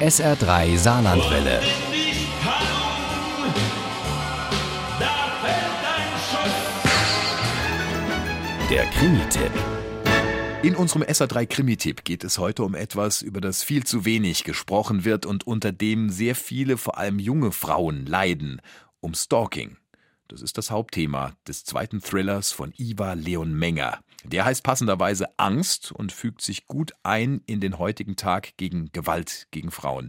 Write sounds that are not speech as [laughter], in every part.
SR3 Saarlandwelle. Der Krimi-Tipp. In unserem SA3 Krimi-Tipp geht es heute um etwas, über das viel zu wenig gesprochen wird und unter dem sehr viele, vor allem junge Frauen leiden. Um Stalking. Das ist das Hauptthema des zweiten Thrillers von Iva Leon Menger. Der heißt passenderweise Angst und fügt sich gut ein in den heutigen Tag gegen Gewalt gegen Frauen.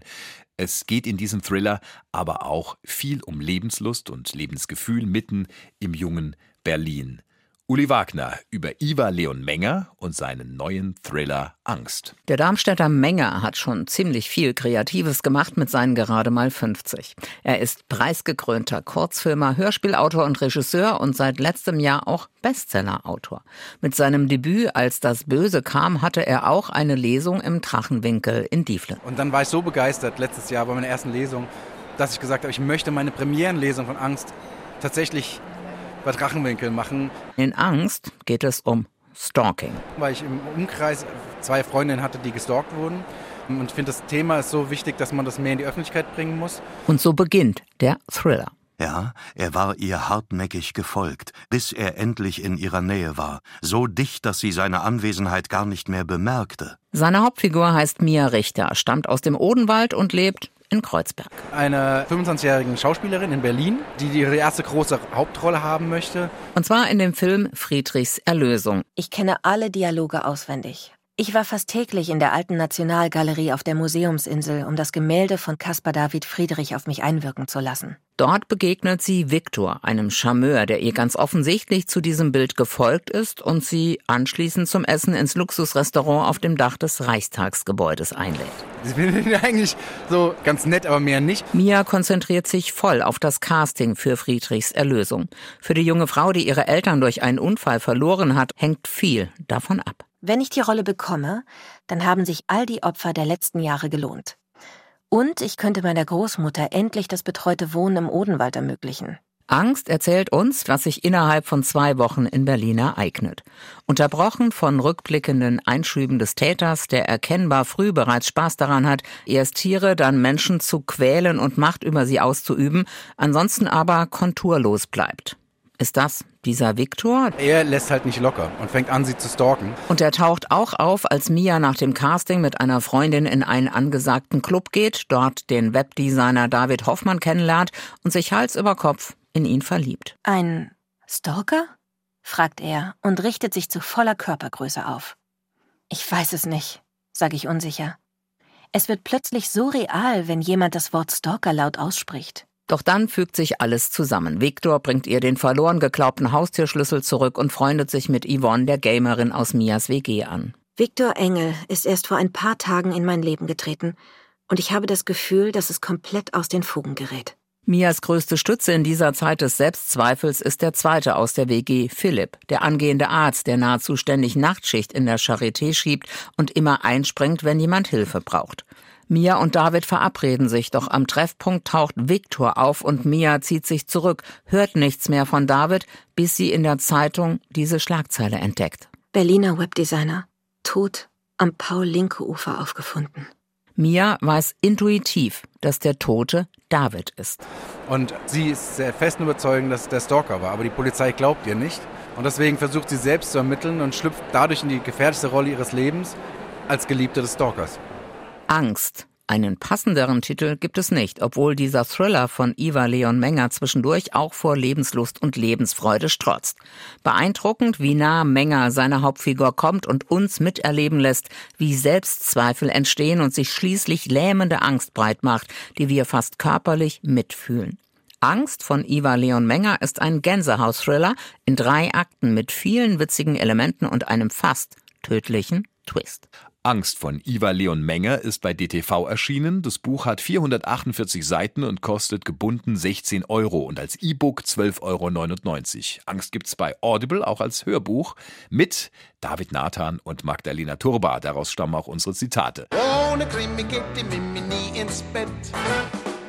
Es geht in diesem Thriller aber auch viel um Lebenslust und Lebensgefühl mitten im jungen Berlin. Uli Wagner über Iva Leon Menger und seinen neuen Thriller Angst. Der Darmstädter Menger hat schon ziemlich viel Kreatives gemacht mit seinen gerade mal 50. Er ist preisgekrönter Kurzfilmer, Hörspielautor und Regisseur und seit letztem Jahr auch Bestsellerautor. Mit seinem Debüt Als das Böse kam, hatte er auch eine Lesung im Drachenwinkel in Dieflen. Und dann war ich so begeistert letztes Jahr bei meiner ersten Lesung, dass ich gesagt habe, ich möchte meine Premierenlesung von Angst tatsächlich bei Drachenwinkel machen. In Angst geht es um Stalking. Weil ich im Umkreis zwei Freundinnen hatte, die gestalkt wurden. Und ich finde, das Thema ist so wichtig, dass man das mehr in die Öffentlichkeit bringen muss. Und so beginnt der Thriller. Ja, er war ihr hartnäckig gefolgt, bis er endlich in ihrer Nähe war, so dicht, dass sie seine Anwesenheit gar nicht mehr bemerkte. Seine Hauptfigur heißt Mia Richter, stammt aus dem Odenwald und lebt in Kreuzberg. Eine 25-jährige Schauspielerin in Berlin, die ihre erste große Hauptrolle haben möchte. Und zwar in dem Film Friedrichs Erlösung. Ich kenne alle Dialoge auswendig. Ich war fast täglich in der alten Nationalgalerie auf der Museumsinsel, um das Gemälde von Caspar David Friedrich auf mich einwirken zu lassen. Dort begegnet sie Viktor, einem Charmeur, der ihr ganz offensichtlich zu diesem Bild gefolgt ist und sie anschließend zum Essen ins Luxusrestaurant auf dem Dach des Reichstagsgebäudes einlädt. Ich bin [laughs] eigentlich so ganz nett, aber mehr nicht. Mia konzentriert sich voll auf das Casting für Friedrichs Erlösung. Für die junge Frau, die ihre Eltern durch einen Unfall verloren hat, hängt viel davon ab. Wenn ich die Rolle bekomme, dann haben sich all die Opfer der letzten Jahre gelohnt. Und ich könnte meiner Großmutter endlich das betreute Wohnen im Odenwald ermöglichen. Angst erzählt uns, was sich innerhalb von zwei Wochen in Berlin ereignet. Unterbrochen von rückblickenden Einschüben des Täters, der erkennbar früh bereits Spaß daran hat, erst Tiere, dann Menschen zu quälen und Macht über sie auszuüben, ansonsten aber konturlos bleibt. Ist das dieser Viktor? Er lässt halt nicht locker und fängt an, sie zu stalken. Und er taucht auch auf, als Mia nach dem Casting mit einer Freundin in einen angesagten Club geht, dort den Webdesigner David Hoffmann kennenlernt und sich Hals über Kopf in ihn verliebt. Ein Stalker? fragt er und richtet sich zu voller Körpergröße auf. Ich weiß es nicht, sage ich unsicher. Es wird plötzlich so real, wenn jemand das Wort Stalker laut ausspricht. Doch dann fügt sich alles zusammen. Viktor bringt ihr den verloren geglaubten Haustürschlüssel zurück und freundet sich mit Yvonne, der Gamerin aus Mias WG, an. Viktor Engel ist erst vor ein paar Tagen in mein Leben getreten und ich habe das Gefühl, dass es komplett aus den Fugen gerät. Mias größte Stütze in dieser Zeit des Selbstzweifels ist der zweite aus der WG, Philipp, der angehende Arzt, der nahezu ständig Nachtschicht in der Charité schiebt und immer einspringt, wenn jemand Hilfe braucht. Mia und David verabreden sich, doch am Treffpunkt taucht Viktor auf und Mia zieht sich zurück, hört nichts mehr von David, bis sie in der Zeitung diese Schlagzeile entdeckt. Berliner Webdesigner, tot am Paul-Linke-Ufer aufgefunden. Mia weiß intuitiv, dass der Tote David ist. Und sie ist sehr festen Überzeugung, dass es der Stalker war, aber die Polizei glaubt ihr nicht. Und deswegen versucht sie selbst zu ermitteln und schlüpft dadurch in die gefährlichste Rolle ihres Lebens als Geliebte des Stalkers. Angst. Einen passenderen Titel gibt es nicht, obwohl dieser Thriller von Iva Leon Menger zwischendurch auch vor Lebenslust und Lebensfreude strotzt. Beeindruckend, wie nah Menger seiner Hauptfigur kommt und uns miterleben lässt, wie Selbstzweifel entstehen und sich schließlich lähmende Angst breit macht, die wir fast körperlich mitfühlen. Angst von Iva Leon Menger ist ein Gänsehaus-Thriller in drei Akten mit vielen witzigen Elementen und einem fast tödlichen Twist. Angst von Iva Leon Menger ist bei DTV erschienen. Das Buch hat 448 Seiten und kostet gebunden 16 Euro und als E-Book 12,99 Euro. Angst gibt's bei Audible auch als Hörbuch mit David Nathan und Magdalena Turba. Daraus stammen auch unsere Zitate. Ohne Krimi geht die Mimi nie ins Bett.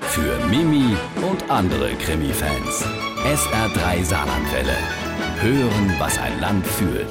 Für Mimi und andere Krimi-Fans. SR3 Saarlandwelle. Hören, was ein Land fühlt.